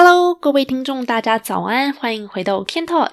Hello，各位听众，大家早安，欢迎回到 Can Talk。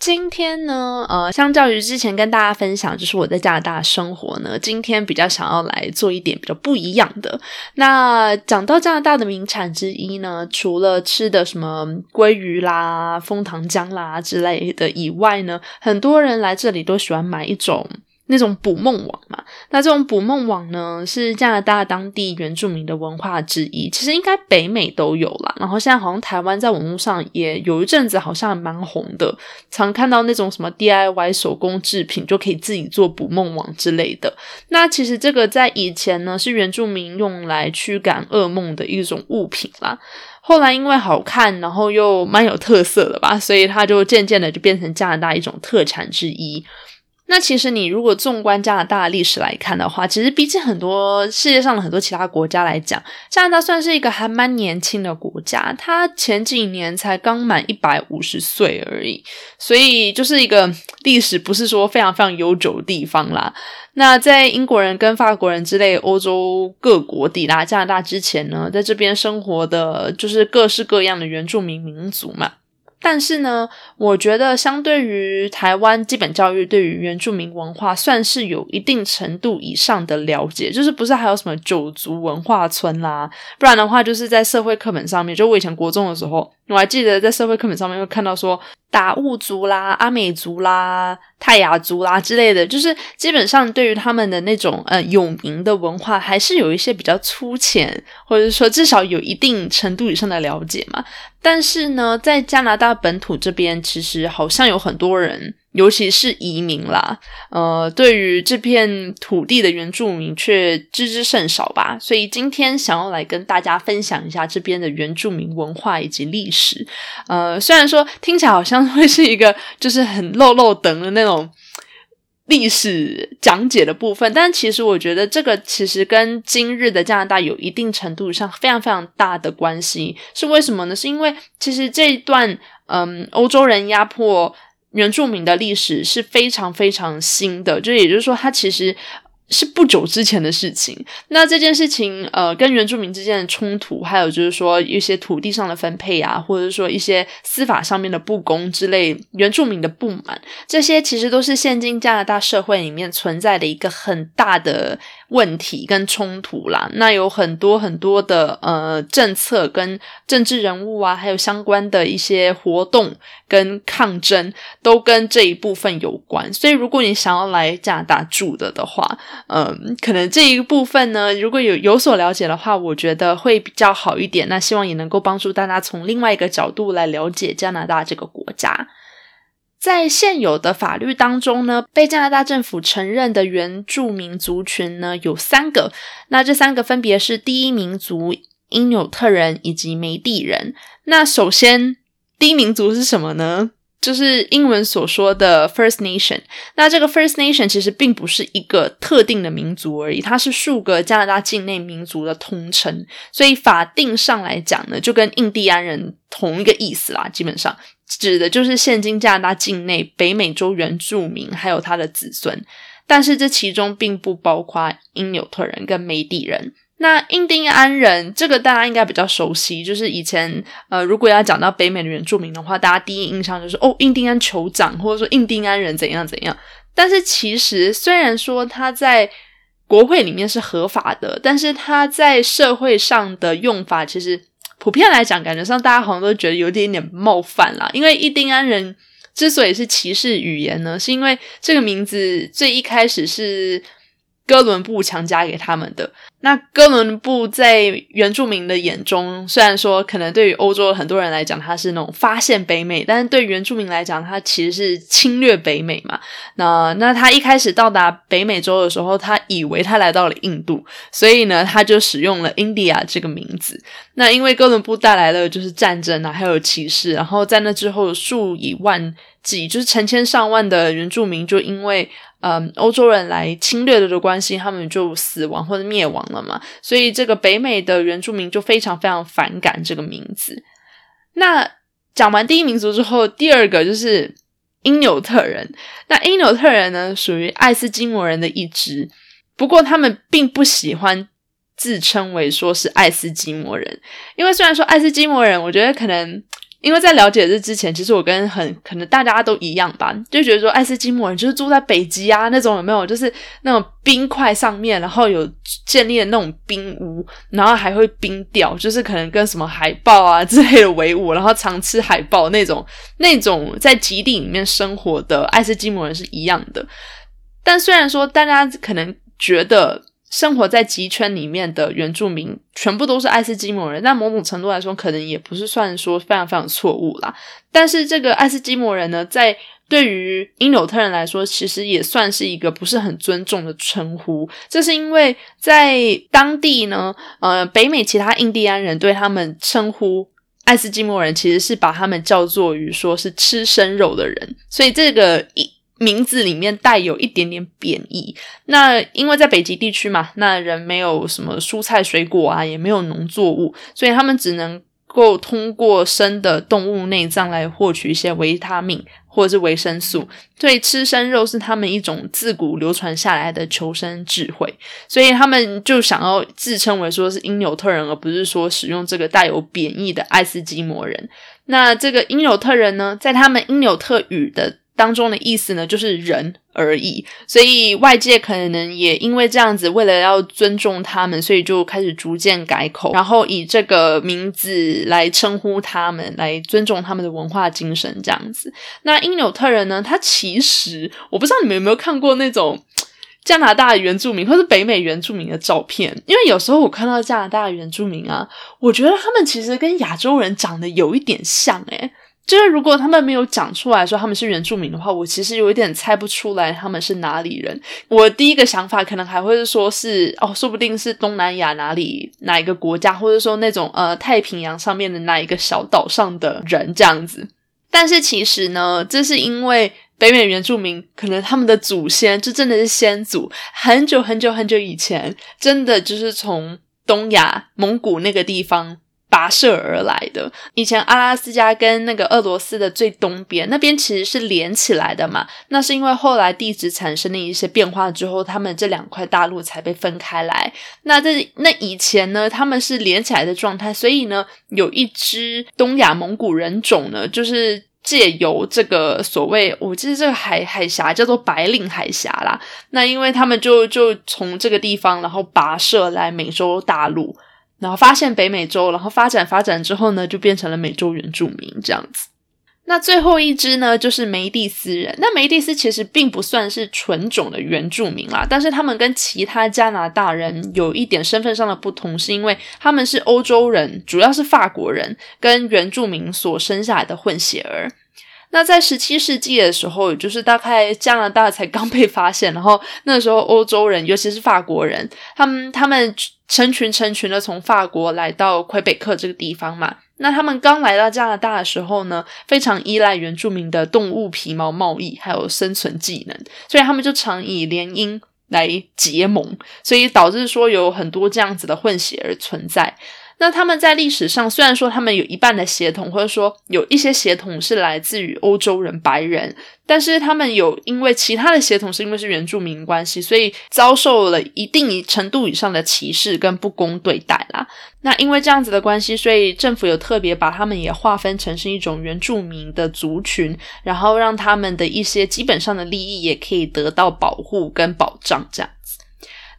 今天呢，呃，相较于之前跟大家分享，就是我在加拿大生活呢，今天比较想要来做一点比较不一样的。那讲到加拿大的名产之一呢，除了吃的什么鲑鱼啦、枫糖浆啦之类的以外呢，很多人来这里都喜欢买一种。那种捕梦网嘛，那这种捕梦网呢，是加拿大当地原住民的文化之一。其实应该北美都有啦，然后现在好像台湾在网络上也有一阵子好像蛮红的，常看到那种什么 DIY 手工制品就可以自己做捕梦网之类的。那其实这个在以前呢，是原住民用来驱赶噩梦的一种物品啦。后来因为好看，然后又蛮有特色的吧，所以它就渐渐的就变成加拿大一种特产之一。那其实你如果纵观加拿大的历史来看的话，其实比起很多世界上的很多其他国家来讲，加拿大算是一个还蛮年轻的国家。它前几年才刚满一百五十岁而已，所以就是一个历史不是说非常非常悠久的地方啦。那在英国人跟法国人之类欧洲各国抵达加拿大之前呢，在这边生活的就是各式各样的原住民民族嘛。但是呢，我觉得相对于台湾基本教育，对于原住民文化算是有一定程度以上的了解。就是不是还有什么九族文化村啦？不然的话，就是在社会课本上面，就我以前国中的时候，我还记得在社会课本上面会看到说。达悟族啦、阿美族啦、泰雅族啦之类的，就是基本上对于他们的那种呃有名的文化，还是有一些比较粗浅，或者说至少有一定程度以上的了解嘛。但是呢，在加拿大本土这边，其实好像有很多人。尤其是移民啦，呃，对于这片土地的原住民却知之甚少吧。所以今天想要来跟大家分享一下这边的原住民文化以及历史。呃，虽然说听起来好像会是一个 就是很漏漏等的那种历史讲解的部分，但其实我觉得这个其实跟今日的加拿大有一定程度上非常非常大的关系。是为什么呢？是因为其实这一段嗯，欧洲人压迫。原住民的历史是非常非常新的，就也就是说，它其实。是不久之前的事情。那这件事情，呃，跟原住民之间的冲突，还有就是说一些土地上的分配啊，或者说一些司法上面的不公之类，原住民的不满，这些其实都是现今加拿大社会里面存在的一个很大的问题跟冲突啦。那有很多很多的呃政策跟政治人物啊，还有相关的一些活动跟抗争，都跟这一部分有关。所以，如果你想要来加拿大住的的话，嗯，可能这一部分呢，如果有有所了解的话，我觉得会比较好一点。那希望也能够帮助大家从另外一个角度来了解加拿大这个国家。在现有的法律当中呢，被加拿大政府承认的原住民族群呢有三个。那这三个分别是第一民族因纽特人以及梅地人。那首先，第一民族是什么呢？就是英文所说的 First Nation，那这个 First Nation 其实并不是一个特定的民族而已，它是数个加拿大境内民族的通称，所以法定上来讲呢，就跟印第安人同一个意思啦。基本上指的就是现今加拿大境内北美洲原住民还有他的子孙，但是这其中并不包括因纽特人跟梅地人。那印第安人这个大家应该比较熟悉，就是以前呃，如果要讲到北美的原住民的话，大家第一印象就是哦，印第安酋长或者说印第安人怎样怎样。但是其实虽然说他在国会里面是合法的，但是他在社会上的用法，其实普遍来讲，感觉上大家好像都觉得有点点冒犯啦。因为印第安人之所以是歧视语言呢，是因为这个名字最一开始是。哥伦布强加给他们的那哥伦布在原住民的眼中，虽然说可能对于欧洲很多人来讲他是那种发现北美，但是对原住民来讲，他其实是侵略北美嘛。那那他一开始到达北美洲的时候，他以为他来到了印度，所以呢，他就使用了 India 这个名字。那因为哥伦布带来了就是战争啊，还有歧视，然后在那之后数以万计，就是成千上万的原住民就因为。嗯，欧洲人来侵略的关系，他们就死亡或者灭亡了嘛。所以这个北美的原住民就非常非常反感这个名字。那讲完第一民族之后，第二个就是因纽特人。那因纽特人呢，属于爱斯基摩人的一支，不过他们并不喜欢自称为说是爱斯基摩人，因为虽然说爱斯基摩人，我觉得可能。因为在了解这之前，其实我跟很可能大家都一样吧，就觉得说爱斯基摩人就是住在北极啊那种有没有？就是那种冰块上面，然后有建立的那种冰屋，然后还会冰钓，就是可能跟什么海豹啊之类的为伍，然后常吃海豹那种 那种在极地里面生活的爱斯基摩人是一样的。但虽然说大家可能觉得。生活在极圈里面的原住民全部都是爱斯基摩人，那某种程度来说，可能也不是算说非常非常错误啦。但是这个爱斯基摩人呢，在对于因纽特人来说，其实也算是一个不是很尊重的称呼。这是因为在当地呢，呃，北美其他印第安人对他们称呼爱斯基摩人，其实是把他们叫做于说是吃生肉的人，所以这个一。名字里面带有一点点贬义。那因为在北极地区嘛，那人没有什么蔬菜水果啊，也没有农作物，所以他们只能够通过生的动物内脏来获取一些维他命或者是维生素。所以吃生肉是他们一种自古流传下来的求生智慧。所以他们就想要自称为说是因纽特人，而不是说使用这个带有贬义的爱斯基摩人。那这个因纽特人呢，在他们因纽特语的。当中的意思呢，就是人而已，所以外界可能也因为这样子，为了要尊重他们，所以就开始逐渐改口，然后以这个名字来称呼他们，来尊重他们的文化精神这样子。那因纽特人呢，他其实我不知道你们有没有看过那种加拿大原住民或是北美原住民的照片，因为有时候我看到加拿大原住民啊，我觉得他们其实跟亚洲人长得有一点像，诶就是如果他们没有讲出来说他们是原住民的话，我其实有一点猜不出来他们是哪里人。我第一个想法可能还会说是哦，说不定是东南亚哪里哪一个国家，或者说那种呃太平洋上面的那一个小岛上的人这样子。但是其实呢，这是因为北美原住民可能他们的祖先就真的是先祖，很久很久很久以前，真的就是从东亚蒙古那个地方。跋涉而来的。以前阿拉斯加跟那个俄罗斯的最东边那边其实是连起来的嘛。那是因为后来地质产生的一些变化之后，他们这两块大陆才被分开来。那在那以前呢，他们是连起来的状态，所以呢，有一支东亚蒙古人种呢，就是借由这个所谓，我记得这个海海峡叫做白令海峡啦。那因为他们就就从这个地方，然后跋涉来美洲大陆。然后发现北美洲，然后发展发展之后呢，就变成了美洲原住民这样子。那最后一支呢，就是梅蒂斯人。那梅蒂斯其实并不算是纯种的原住民啦，但是他们跟其他加拿大人有一点身份上的不同，是因为他们是欧洲人，主要是法国人跟原住民所生下来的混血儿。那在十七世纪的时候，也就是大概加拿大才刚被发现，然后那时候欧洲人，尤其是法国人，他们他们成群成群的从法国来到魁北克这个地方嘛。那他们刚来到加拿大的时候呢，非常依赖原住民的动物皮毛贸易，还有生存技能，所以他们就常以联姻来结盟，所以导致说有很多这样子的混血而存在。那他们在历史上虽然说他们有一半的血统，或者说有一些血统是来自于欧洲人白人，但是他们有因为其他的血统是因为是原住民关系，所以遭受了一定程度以上的歧视跟不公对待啦。那因为这样子的关系，所以政府有特别把他们也划分成是一种原住民的族群，然后让他们的一些基本上的利益也可以得到保护跟保障，这样。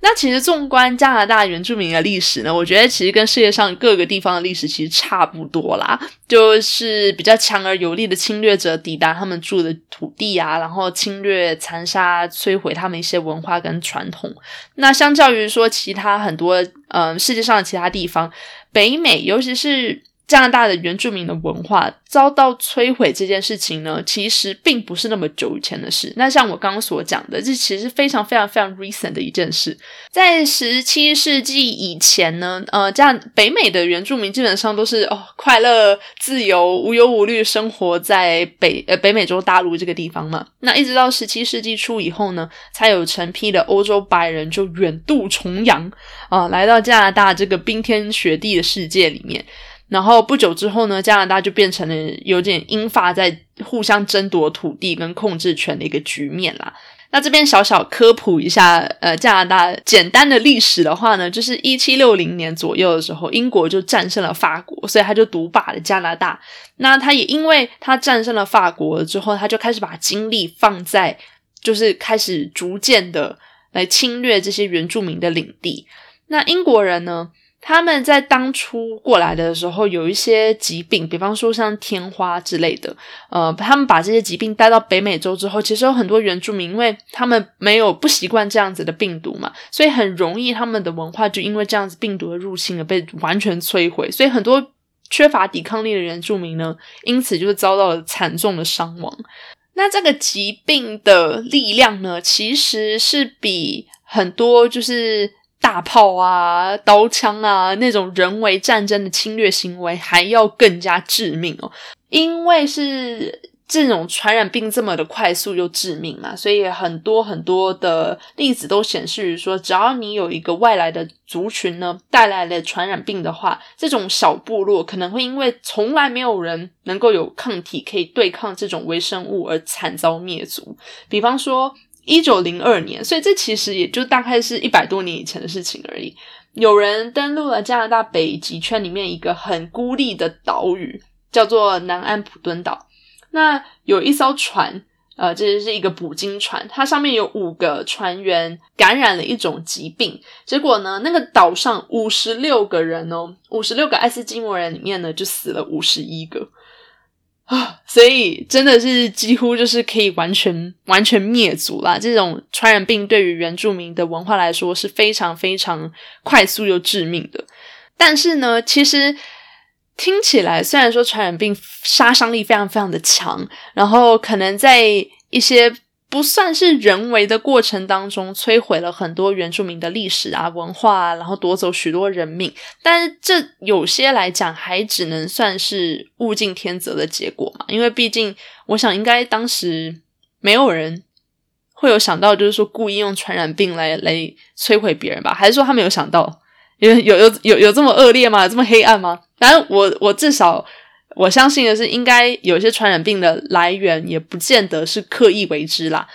那其实纵观加拿大原住民的历史呢，我觉得其实跟世界上各个地方的历史其实差不多啦，就是比较强而有力的侵略者抵达他们住的土地啊，然后侵略、残杀、摧毁他们一些文化跟传统。那相较于说其他很多嗯世界上其他地方，北美尤其是。加拿大的原住民的文化遭到摧毁这件事情呢，其实并不是那么久以前的事。那像我刚刚所讲的，这其实非常非常非常 recent 的一件事。在十七世纪以前呢，呃，这样北美的原住民基本上都是哦快乐、自由、无忧无虑生活在北呃北美洲大陆这个地方嘛。那一直到十七世纪初以后呢，才有成批的欧洲白人就远渡重洋啊，来到加拿大这个冰天雪地的世界里面。然后不久之后呢，加拿大就变成了有点英法在互相争夺土地跟控制权的一个局面啦。那这边小小科普一下，呃，加拿大简单的历史的话呢，就是一七六零年左右的时候，英国就战胜了法国，所以他就独霸了加拿大。那他也因为他战胜了法国之后，他就开始把精力放在，就是开始逐渐的来侵略这些原住民的领地。那英国人呢？他们在当初过来的时候，有一些疾病，比方说像天花之类的。呃，他们把这些疾病带到北美洲之后，其实有很多原住民，因为他们没有不习惯这样子的病毒嘛，所以很容易他们的文化就因为这样子病毒的入侵而被完全摧毁。所以很多缺乏抵抗力的原住民呢，因此就是遭到了惨重的伤亡。那这个疾病的力量呢，其实是比很多就是。大炮啊、刀枪啊，那种人为战争的侵略行为还要更加致命哦，因为是这种传染病这么的快速又致命嘛，所以很多很多的例子都显示于说，只要你有一个外来的族群呢带来了传染病的话，这种小部落可能会因为从来没有人能够有抗体可以对抗这种微生物而惨遭灭族，比方说。一九零二年，所以这其实也就大概是一百多年以前的事情而已。有人登陆了加拿大北极圈里面一个很孤立的岛屿，叫做南安普敦岛。那有一艘船，呃，这是一个捕鲸船，它上面有五个船员感染了一种疾病，结果呢，那个岛上五十六个人哦，五十六个爱斯基摩人里面呢，就死了五十一个。啊，所以真的是几乎就是可以完全完全灭族啦！这种传染病对于原住民的文化来说是非常非常快速又致命的。但是呢，其实听起来虽然说传染病杀伤力非常非常的强，然后可能在一些。不算是人为的过程当中摧毁了很多原住民的历史啊文化啊，然后夺走许多人命，但是这有些来讲还只能算是物竞天择的结果嘛，因为毕竟我想应该当时没有人会有想到，就是说故意用传染病来来摧毁别人吧？还是说他没有想到？有有有有有这么恶劣吗？这么黑暗吗？反正我我至少。我相信的是，应该有些传染病的来源也不见得是刻意为之啦。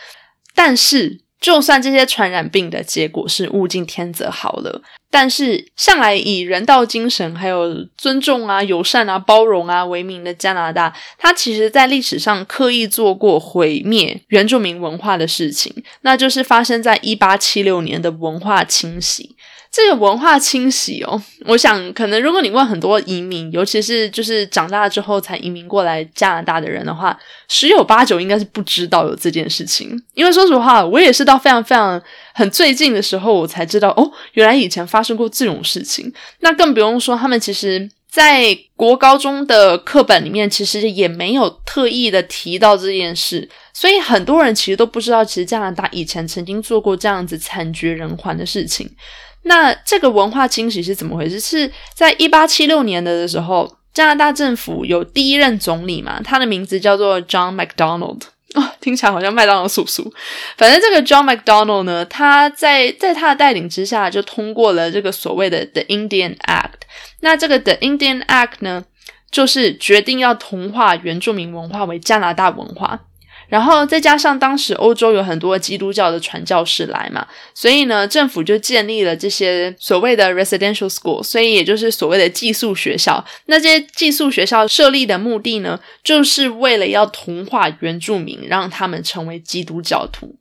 但是，就算这些传染病的结果是物竞天择好了，但是向来以人道精神、还有尊重啊、友善啊、包容啊为名的加拿大，它其实在历史上刻意做过毁灭原住民文化的事情，那就是发生在一八七六年的文化清洗。这个文化清洗哦，我想可能如果你问很多移民，尤其是就是长大之后才移民过来加拿大的人的话，十有八九应该是不知道有这件事情。因为说实话，我也是到非常非常很最近的时候，我才知道哦，原来以前发生过这种事情。那更不用说他们其实，在国高中的课本里面，其实也没有特意的提到这件事，所以很多人其实都不知道，其实加拿大以前曾经做过这样子惨绝人寰的事情。那这个文化清洗是怎么回事？是在一八七六年的的时候，加拿大政府有第一任总理嘛，他的名字叫做 John MacDonald 哦，听起来好像麦当劳叔叔。反正这个 John MacDonald 呢，他在在他的带领之下，就通过了这个所谓的 The Indian Act。那这个 The Indian Act 呢，就是决定要同化原住民文化为加拿大文化。然后再加上当时欧洲有很多基督教的传教士来嘛，所以呢，政府就建立了这些所谓的 residential school，所以也就是所谓的寄宿学校。那这些寄宿学校设立的目的呢，就是为了要同化原住民，让他们成为基督教徒。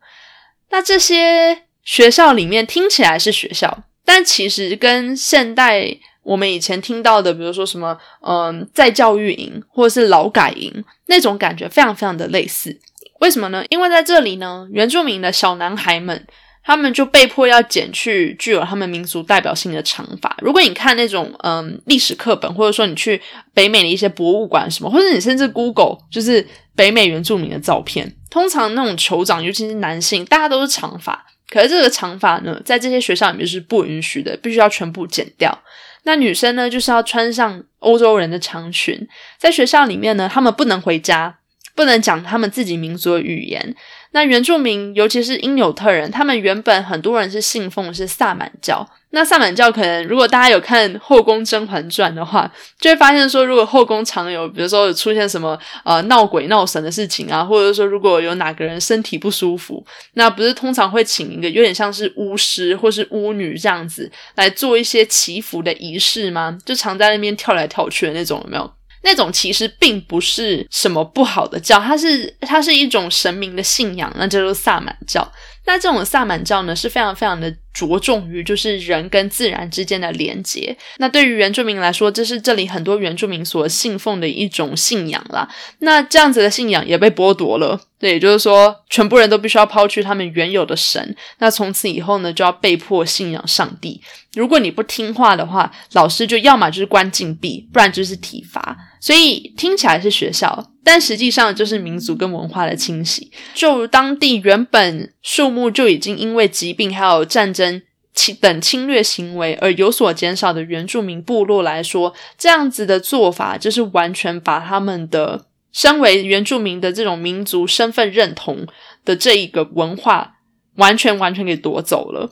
那这些学校里面听起来是学校，但其实跟现代我们以前听到的，比如说什么嗯在教育营或者是劳改营那种感觉，非常非常的类似。为什么呢？因为在这里呢，原住民的小男孩们，他们就被迫要剪去具有他们民族代表性的长发。如果你看那种嗯历史课本，或者说你去北美的一些博物馆什么，或者你甚至 Google 就是北美原住民的照片，通常那种酋长，尤其是男性，大家都是长发。可是这个长发呢，在这些学校里面是不允许的，必须要全部剪掉。那女生呢，就是要穿上欧洲人的长裙。在学校里面呢，他们不能回家。不能讲他们自己民族的语言。那原住民，尤其是因纽特人，他们原本很多人是信奉的是萨满教。那萨满教可能，如果大家有看《后宫甄嬛传》的话，就会发现说，如果后宫常有，比如说出现什么呃闹鬼闹神的事情啊，或者说如果有哪个人身体不舒服，那不是通常会请一个有点像是巫师或是巫女这样子来做一些祈福的仪式吗？就常在那边跳来跳去的那种，有没有？那种其实并不是什么不好的教，它是它是一种神明的信仰，那叫做萨满教。那这种萨满教呢，是非常非常的着重于就是人跟自然之间的连接。那对于原住民来说，这是这里很多原住民所信奉的一种信仰啦。那这样子的信仰也被剥夺了，对，也就是说，全部人都必须要抛弃他们原有的神。那从此以后呢，就要被迫信仰上帝。如果你不听话的话，老师就要么就是关禁闭，不然就是体罚。所以听起来是学校，但实际上就是民族跟文化的清洗。就当地原本数目就已经因为疾病还有战争侵等侵略行为而有所减少的原住民部落来说，这样子的做法就是完全把他们的身为原住民的这种民族身份认同的这一个文化完全完全给夺走了。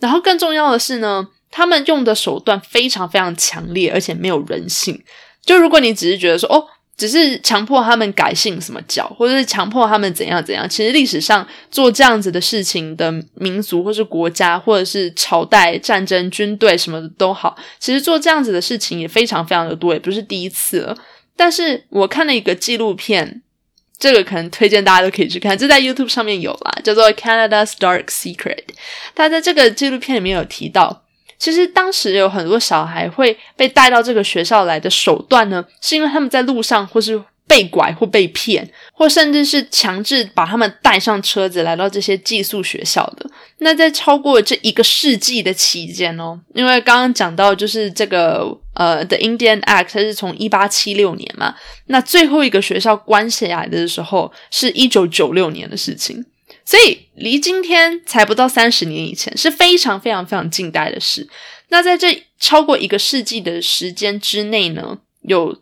然后更重要的是呢。他们用的手段非常非常强烈，而且没有人性。就如果你只是觉得说，哦，只是强迫他们改信什么教，或者是强迫他们怎样怎样，其实历史上做这样子的事情的民族，或是国家，或者是朝代、战争、军队什么的都好，其实做这样子的事情也非常非常的多，也不是第一次了。但是我看了一个纪录片，这个可能推荐大家都可以去看，这在 YouTube 上面有啦，叫做《Canada's Dark Secret》。他在这个纪录片里面有提到。其实当时有很多小孩会被带到这个学校来的手段呢，是因为他们在路上或是被拐或被骗，或甚至是强制把他们带上车子来到这些寄宿学校的。那在超过这一个世纪的期间哦，因为刚刚讲到就是这个呃的 Indian Act 它是从一八七六年嘛，那最后一个学校关起来的时候是一九九六年的事情。所以离今天才不到三十年以前，是非常非常非常近代的事。那在这超过一个世纪的时间之内呢，有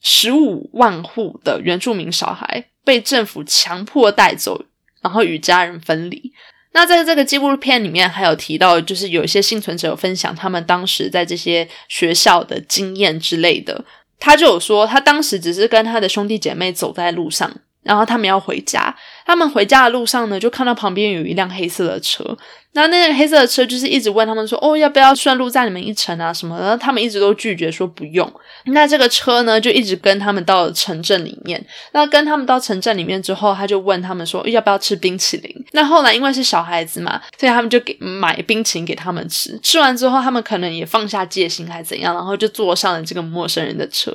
十五万户的原住民小孩被政府强迫带走，然后与家人分离。那在这个纪录片里面还有提到，就是有一些幸存者有分享他们当时在这些学校的经验之类的。他就有说，他当时只是跟他的兄弟姐妹走在路上。然后他们要回家，他们回家的路上呢，就看到旁边有一辆黑色的车。那那辆黑色的车就是一直问他们说：“哦，要不要顺路载你们一程啊？什么？”然后他们一直都拒绝说不用。那这个车呢，就一直跟他们到了城镇里面。那跟他们到城镇里面之后，他就问他们说：“要不要吃冰淇淋？”那后来因为是小孩子嘛，所以他们就给买冰淇淋给他们吃。吃完之后，他们可能也放下戒心，还怎样，然后就坐上了这个陌生人的车。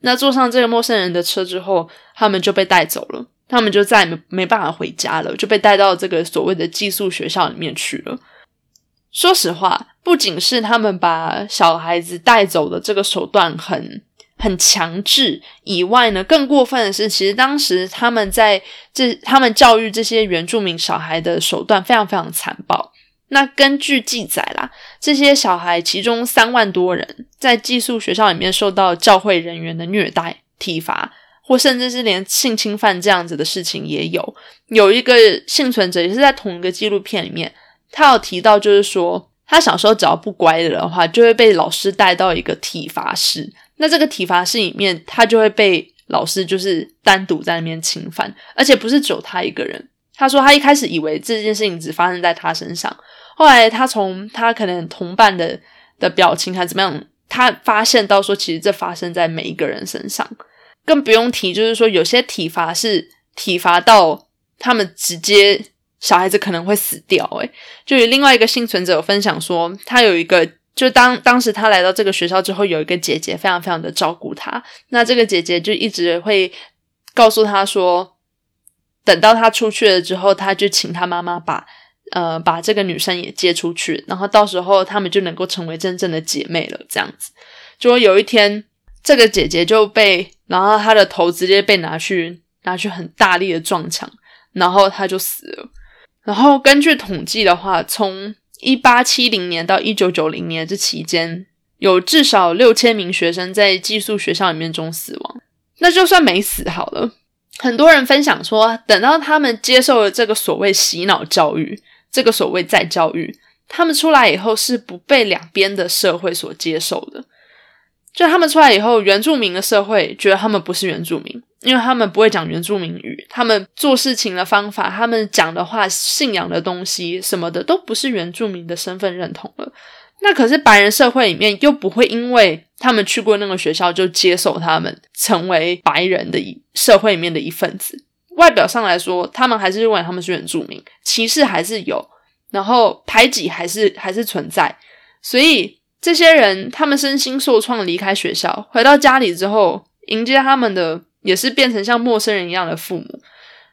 那坐上这个陌生人的车之后，他们就被带走了。他们就再也没没办法回家了，就被带到这个所谓的寄宿学校里面去了。说实话，不仅是他们把小孩子带走的这个手段很很强制以外呢，更过分的是，其实当时他们在这他们教育这些原住民小孩的手段非常非常残暴。那根据记载啦，这些小孩其中三万多人在寄宿学校里面受到教会人员的虐待、体罚。或甚至是连性侵犯这样子的事情也有。有一个幸存者也是在同一个纪录片里面，他有提到，就是说他小时候只要不乖的话，就会被老师带到一个体罚室。那这个体罚室里面，他就会被老师就是单独在那边侵犯，而且不是只有他一个人。他说他一开始以为这件事情只发生在他身上，后来他从他可能同伴的的表情还怎么样，他发现到说，其实这发生在每一个人身上。更不用提，就是说有些体罚是体罚到他们直接小孩子可能会死掉。诶，就有另外一个幸存者有分享说，他有一个，就当当时他来到这个学校之后，有一个姐姐非常非常的照顾他。那这个姐姐就一直会告诉他说，等到他出去了之后，他就请他妈妈把呃把这个女生也接出去，然后到时候他们就能够成为真正的姐妹了。这样子，就有一天。这个姐姐就被，然后她的头直接被拿去拿去很大力的撞墙，然后她就死了。然后根据统计的话，从一八七零年到一九九零年这期间，有至少六千名学生在寄宿学校里面中死亡。那就算没死好了，很多人分享说，等到他们接受了这个所谓洗脑教育，这个所谓再教育，他们出来以后是不被两边的社会所接受的。就他们出来以后，原住民的社会觉得他们不是原住民，因为他们不会讲原住民语，他们做事情的方法，他们讲的话、信仰的东西什么的，都不是原住民的身份认同了。那可是白人社会里面又不会因为他们去过那个学校就接受他们成为白人的一社会里面的一份子。外表上来说，他们还是认为他们是原住民，歧视还是有，然后排挤还是还是存在，所以。这些人，他们身心受创，离开学校，回到家里之后，迎接他们的也是变成像陌生人一样的父母。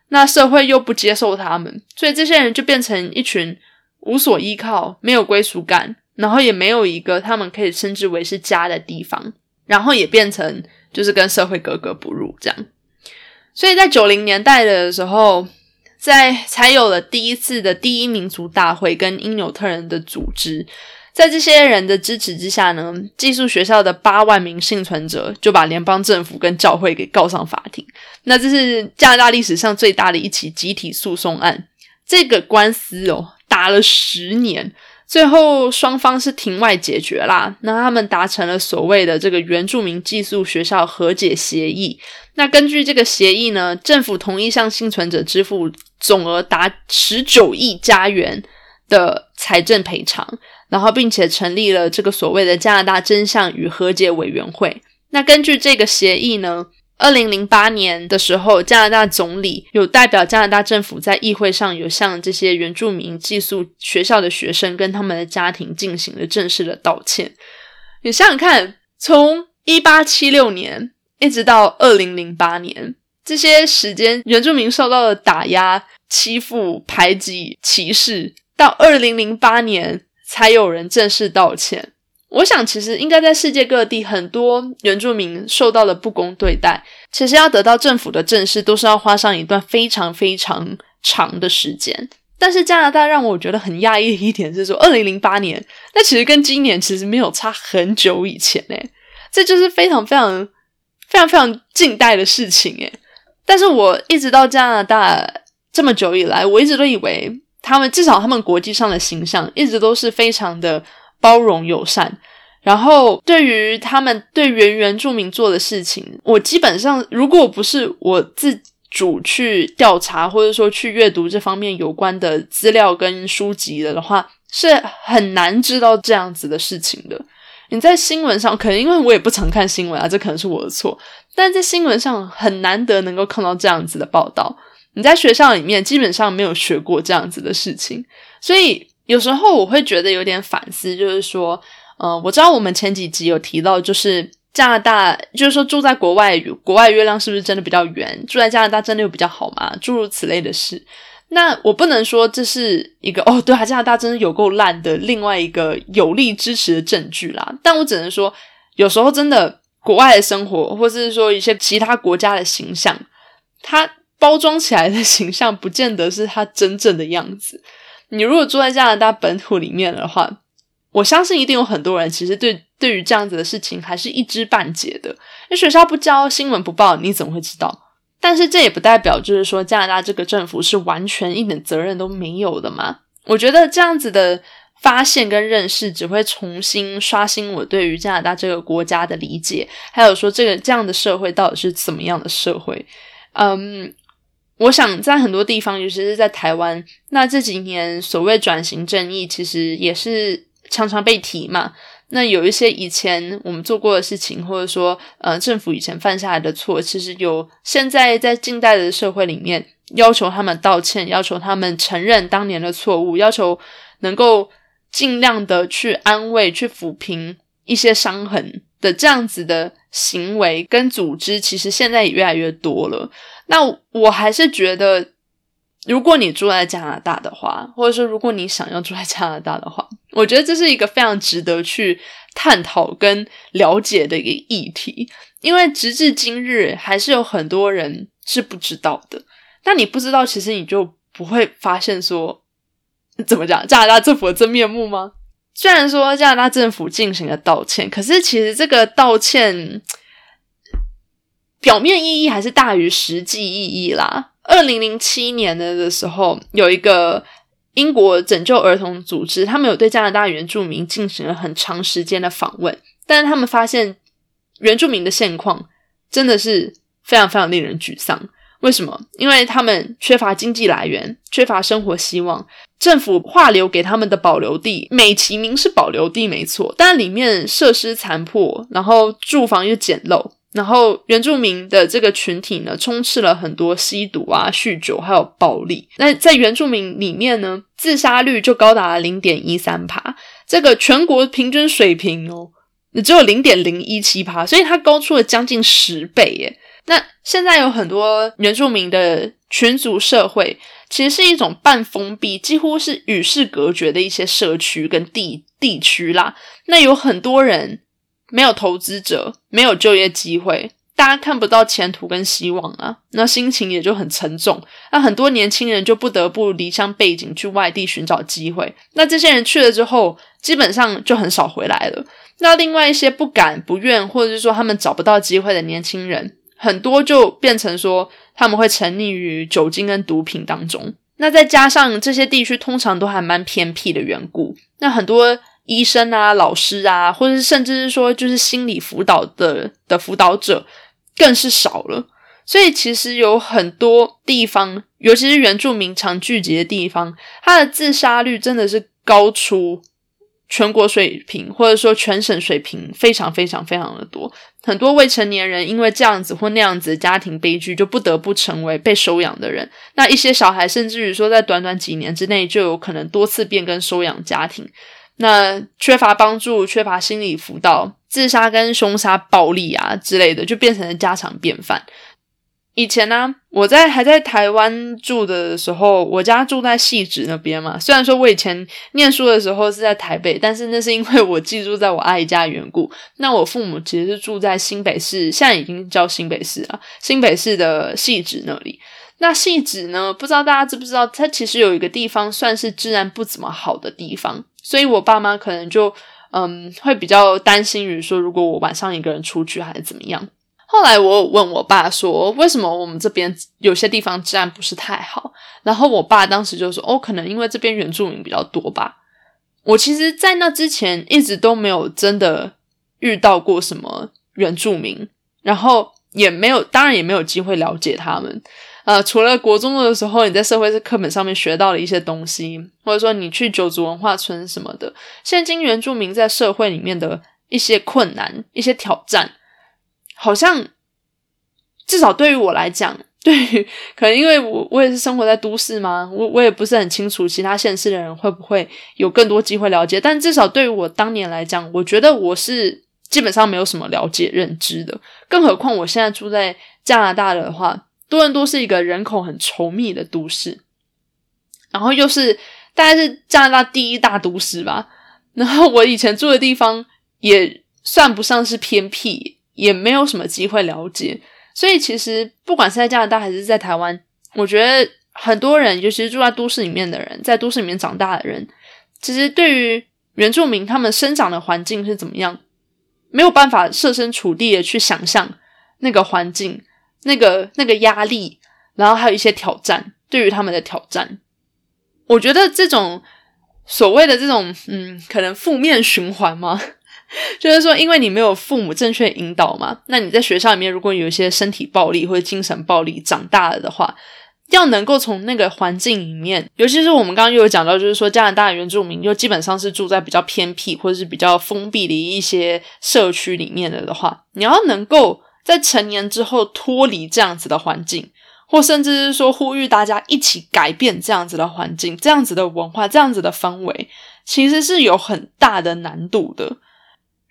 那社会又不接受他们，所以这些人就变成一群无所依靠、没有归属感，然后也没有一个他们可以称之为是家的地方，然后也变成就是跟社会格格不入这样。所以在九零年代的时候，在才有了第一次的第一民族大会跟因纽特人的组织。在这些人的支持之下呢，寄宿学校的八万名幸存者就把联邦政府跟教会给告上法庭。那这是加拿大历史上最大的一起集体诉讼案。这个官司哦打了十年，最后双方是庭外解决啦。那他们达成了所谓的这个原住民寄宿学校和解协议。那根据这个协议呢，政府同意向幸存者支付总额达十九亿加元的财政赔偿。然后，并且成立了这个所谓的加拿大真相与和解委员会。那根据这个协议呢，二零零八年的时候，加拿大总理有代表加拿大政府在议会上有向这些原住民寄宿学校的学生跟他们的家庭进行了正式的道歉。你想想看，从一八七六年一直到二零零八年这些时间，原住民受到了打压、欺负、排挤、歧视，到二零零八年。才有人正式道歉。我想，其实应该在世界各地，很多原住民受到了不公对待，其实要得到政府的正视，都是要花上一段非常非常长的时间。但是加拿大让我觉得很讶异的一点是说，二零零八年，那其实跟今年其实没有差很久以前诶，这就是非常非常非常非常近代的事情诶。但是我一直到加拿大这么久以来，我一直都以为。他们至少，他们国际上的形象一直都是非常的包容友善。然后，对于他们对原原住民做的事情，我基本上如果不是我自主去调查，或者说去阅读这方面有关的资料跟书籍的话，是很难知道这样子的事情的。你在新闻上，可能因为我也不常看新闻啊，这可能是我的错。但在新闻上很难得能够看到这样子的报道。你在学校里面基本上没有学过这样子的事情，所以有时候我会觉得有点反思，就是说，呃，我知道我们前几集有提到，就是加拿大，就是说住在国外，国外月亮是不是真的比较圆？住在加拿大真的有比较好吗？诸如此类的事。那我不能说这是一个哦，对啊，加拿大真的有够烂的，另外一个有力支持的证据啦。但我只能说，有时候真的国外的生活，或是说一些其他国家的形象，它。包装起来的形象不见得是他真正的样子。你如果住在加拿大本土里面的话，我相信一定有很多人其实对对于这样子的事情还是一知半解的。因为学校不教，新闻不报，你怎么会知道？但是这也不代表就是说加拿大这个政府是完全一点责任都没有的嘛？我觉得这样子的发现跟认识只会重新刷新我对于加拿大这个国家的理解，还有说这个这样的社会到底是怎么样的社会？嗯。我想在很多地方，尤其是在台湾，那这几年所谓转型正义，其实也是常常被提嘛。那有一些以前我们做过的事情，或者说呃政府以前犯下来的错，其实有现在在近代的社会里面要求他们道歉，要求他们承认当年的错误，要求能够尽量的去安慰、去抚平一些伤痕的这样子的行为跟组织，其实现在也越来越多了。那我还是觉得，如果你住在加拿大的话，或者说如果你想要住在加拿大的话，我觉得这是一个非常值得去探讨跟了解的一个议题，因为直至今日还是有很多人是不知道的。那你不知道，其实你就不会发现说，怎么讲加拿大政府的真面目吗？虽然说加拿大政府进行了道歉，可是其实这个道歉。表面意义还是大于实际意义啦。二零零七年的的时候，有一个英国拯救儿童组织，他们有对加拿大原住民进行了很长时间的访问，但是他们发现原住民的现况真的是非常非常令人沮丧。为什么？因为他们缺乏经济来源，缺乏生活希望。政府划留给他们的保留地，美其名是保留地，没错，但里面设施残破，然后住房又简陋，然后原住民的这个群体呢，充斥了很多吸毒啊、酗酒还有暴力。那在原住民里面呢，自杀率就高达零点一三趴，这个全国平均水平哦，也只有零点零一七趴，所以它高出了将近十倍耶。那现在有很多原住民的群族社会，其实是一种半封闭、几乎是与世隔绝的一些社区跟地地区啦。那有很多人没有投资者，没有就业机会，大家看不到前途跟希望啊，那心情也就很沉重。那很多年轻人就不得不离乡背井去外地寻找机会。那这些人去了之后，基本上就很少回来了。那另外一些不敢、不愿，或者是说他们找不到机会的年轻人。很多就变成说他们会沉溺于酒精跟毒品当中，那再加上这些地区通常都还蛮偏僻的缘故，那很多医生啊、老师啊，或者是甚至是说就是心理辅导的的辅导者更是少了，所以其实有很多地方，尤其是原住民常聚集的地方，它的自杀率真的是高出。全国水平或者说全省水平非常非常非常的多，很多未成年人因为这样子或那样子家庭悲剧，就不得不成为被收养的人。那一些小孩甚至于说，在短短几年之内，就有可能多次变更收养家庭。那缺乏帮助、缺乏心理辅导，自杀跟凶杀、暴力啊之类的，就变成了家常便饭。以前呢，我在还在台湾住的时候，我家住在汐止那边嘛。虽然说我以前念书的时候是在台北，但是那是因为我寄住在我阿姨家的缘故。那我父母其实是住在新北市，现在已经叫新北市了，新北市的汐止那里。那汐止呢，不知道大家知不知道，它其实有一个地方算是治安不怎么好的地方，所以我爸妈可能就嗯会比较担心于说，如果我晚上一个人出去还是怎么样。后来我问我爸说：“为什么我们这边有些地方治安不是太好？”然后我爸当时就说：“哦，可能因为这边原住民比较多吧。”我其实，在那之前一直都没有真的遇到过什么原住民，然后也没有，当然也没有机会了解他们。呃，除了国中的时候，你在社会课本上面学到了一些东西，或者说你去九族文化村什么的，现今原住民在社会里面的一些困难、一些挑战。好像至少对于我来讲，对于可能因为我我也是生活在都市嘛，我我也不是很清楚其他县市的人会不会有更多机会了解。但至少对于我当年来讲，我觉得我是基本上没有什么了解认知的。更何况我现在住在加拿大的话，多伦多是一个人口很稠密的都市，然后又是大概是加拿大第一大都市吧。然后我以前住的地方也算不上是偏僻。也没有什么机会了解，所以其实不管是在加拿大还是在台湾，我觉得很多人，尤其是住在都市里面的人，在都市里面长大的人，其实对于原住民他们生长的环境是怎么样，没有办法设身处地的去想象那个环境、那个那个压力，然后还有一些挑战，对于他们的挑战，我觉得这种所谓的这种嗯，可能负面循环吗？就是说，因为你没有父母正确引导嘛，那你在学校里面如果有一些身体暴力或者精神暴力长大了的话，要能够从那个环境里面，尤其是我们刚刚又有讲到，就是说加拿大原住民又基本上是住在比较偏僻或者是比较封闭的一些社区里面的的话，你要能够在成年之后脱离这样子的环境，或甚至是说呼吁大家一起改变这样子的环境、这样子的文化、这样子的氛围，其实是有很大的难度的。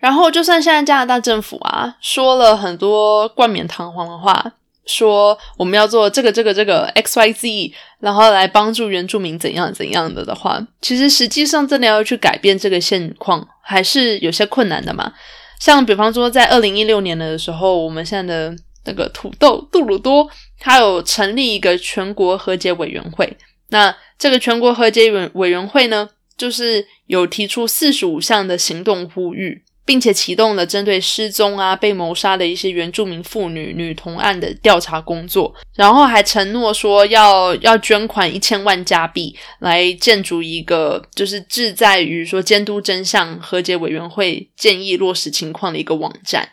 然后，就算现在加拿大政府啊说了很多冠冕堂皇的话，说我们要做这个、这个、这个 X、Y、Z，然后来帮助原住民怎样怎样的的话，其实实际上真的要去改变这个现况，还是有些困难的嘛。像比方说，在二零一六年的时候，我们现在的那个土豆杜鲁多，他有成立一个全国和解委员会。那这个全国和解委委员会呢，就是有提出四十五项的行动呼吁。并且启动了针对失踪啊、被谋杀的一些原住民妇女女童案的调查工作，然后还承诺说要要捐款一千万加币来建筑一个就是志在于说监督真相和解委员会建议落实情况的一个网站。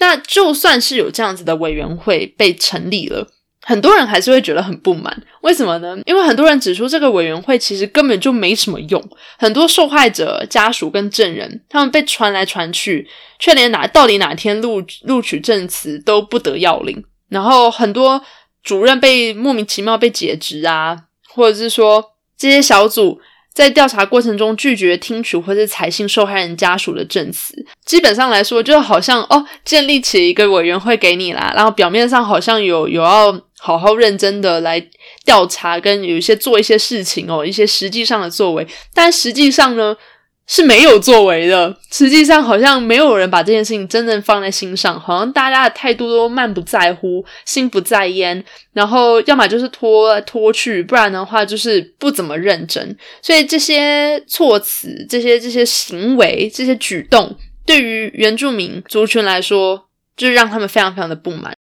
那就算是有这样子的委员会被成立了。很多人还是会觉得很不满，为什么呢？因为很多人指出这个委员会其实根本就没什么用，很多受害者家属跟证人，他们被传来传去，却连哪到底哪天录录取证词都不得要领。然后很多主任被莫名其妙被解职啊，或者是说这些小组。在调查过程中拒绝听取或者采信受害人家属的证词，基本上来说，就好像哦，建立起一个委员会给你啦，然后表面上好像有有要好好认真的来调查，跟有一些做一些事情哦，一些实际上的作为，但实际上呢？是没有作为的，实际上好像没有人把这件事情真正放在心上，好像大家的态度都漫不在乎、心不在焉，然后要么就是拖来拖去，不然的话就是不怎么认真。所以这些措辞、这些这些行为、这些举动，对于原住民族群来说，就是让他们非常非常的不满。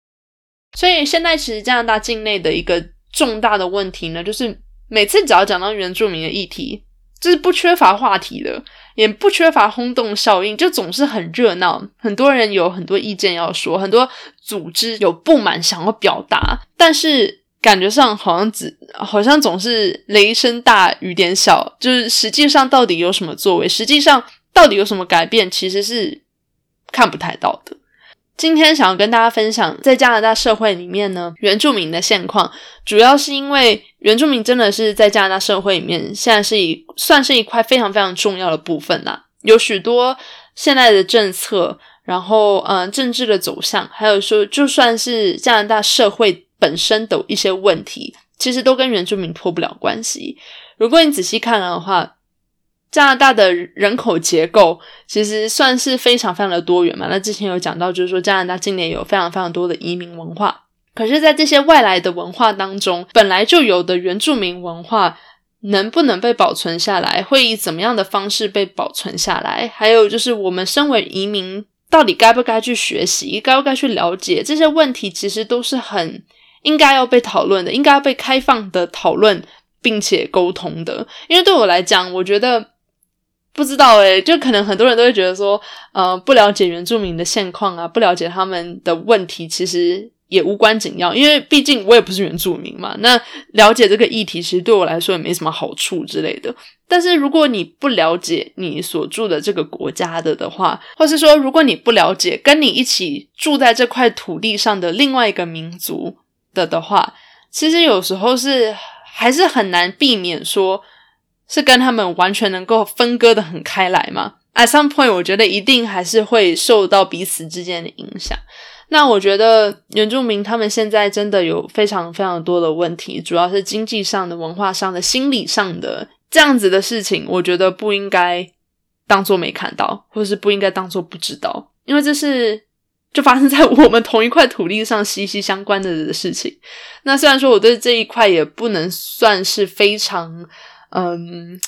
所以现在其实加拿大境内的一个重大的问题呢，就是每次只要讲到原住民的议题。就是不缺乏话题的，也不缺乏轰动效应，就总是很热闹，很多人有很多意见要说，很多组织有不满想要表达，但是感觉上好像只好像总是雷声大雨点小，就是实际上到底有什么作为，实际上到底有什么改变，其实是看不太到的。今天想要跟大家分享，在加拿大社会里面呢，原住民的现况，主要是因为原住民真的是在加拿大社会里面，现在是一算是一块非常非常重要的部分啦。有许多现在的政策，然后嗯，政治的走向，还有说，就算是加拿大社会本身的一些问题，其实都跟原住民脱不了关系。如果你仔细看的话。加拿大的人口结构其实算是非常非常的多元嘛。那之前有讲到，就是说加拿大今年有非常非常多的移民文化。可是，在这些外来的文化当中，本来就有的原住民文化能不能被保存下来，会以怎么样的方式被保存下来？还有就是，我们身为移民，到底该不该去学习，该不该去了解这些问题？其实都是很应该要被讨论的，应该要被开放的讨论，并且沟通的。因为对我来讲，我觉得。不知道诶，就可能很多人都会觉得说，呃，不了解原住民的现况啊，不了解他们的问题，其实也无关紧要，因为毕竟我也不是原住民嘛。那了解这个议题，其实对我来说也没什么好处之类的。但是如果你不了解你所住的这个国家的的话，或是说如果你不了解跟你一起住在这块土地上的另外一个民族的的话，其实有时候是还是很难避免说。是跟他们完全能够分割的很开来吗？At some point，我觉得一定还是会受到彼此之间的影响。那我觉得原住民他们现在真的有非常非常多的问题，主要是经济上的、文化上的、心理上的这样子的事情，我觉得不应该当做没看到，或者是不应该当做不知道，因为这是就发生在我们同一块土地上息息相关的事情。那虽然说我对这一块也不能算是非常。嗯，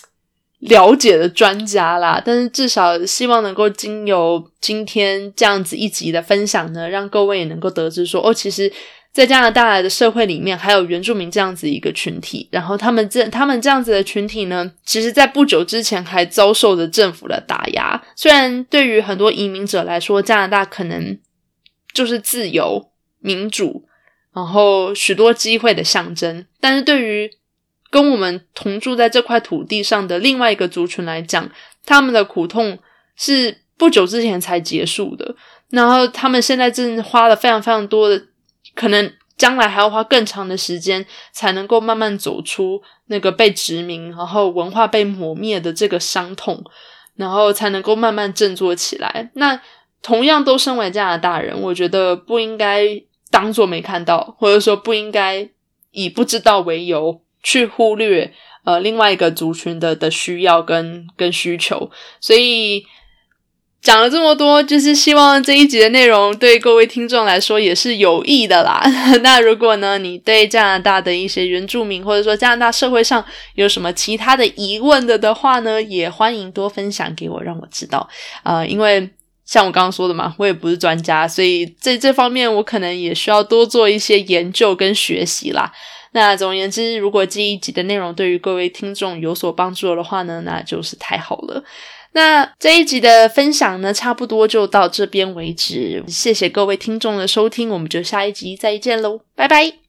了解的专家啦，但是至少希望能够经由今天这样子一集的分享呢，让各位也能够得知说，哦，其实，在加拿大的社会里面，还有原住民这样子一个群体，然后他们这他们这样子的群体呢，其实在不久之前还遭受着政府的打压。虽然对于很多移民者来说，加拿大可能就是自由、民主，然后许多机会的象征，但是对于跟我们同住在这块土地上的另外一个族群来讲，他们的苦痛是不久之前才结束的。然后他们现在正花了非常非常多的，可能将来还要花更长的时间，才能够慢慢走出那个被殖民，然后文化被抹灭的这个伤痛，然后才能够慢慢振作起来。那同样都身为加拿大人，我觉得不应该当做没看到，或者说不应该以不知道为由。去忽略呃另外一个族群的的需要跟跟需求，所以讲了这么多，就是希望这一集的内容对各位听众来说也是有益的啦。那如果呢，你对加拿大的一些原住民，或者说加拿大社会上有什么其他的疑问的的话呢，也欢迎多分享给我，让我知道啊，因为。像我刚刚说的嘛，我也不是专家，所以在这方面我可能也需要多做一些研究跟学习啦。那总而言之，如果这一集的内容对于各位听众有所帮助的话呢，那就是太好了。那这一集的分享呢，差不多就到这边为止。谢谢各位听众的收听，我们就下一集再见喽，拜拜。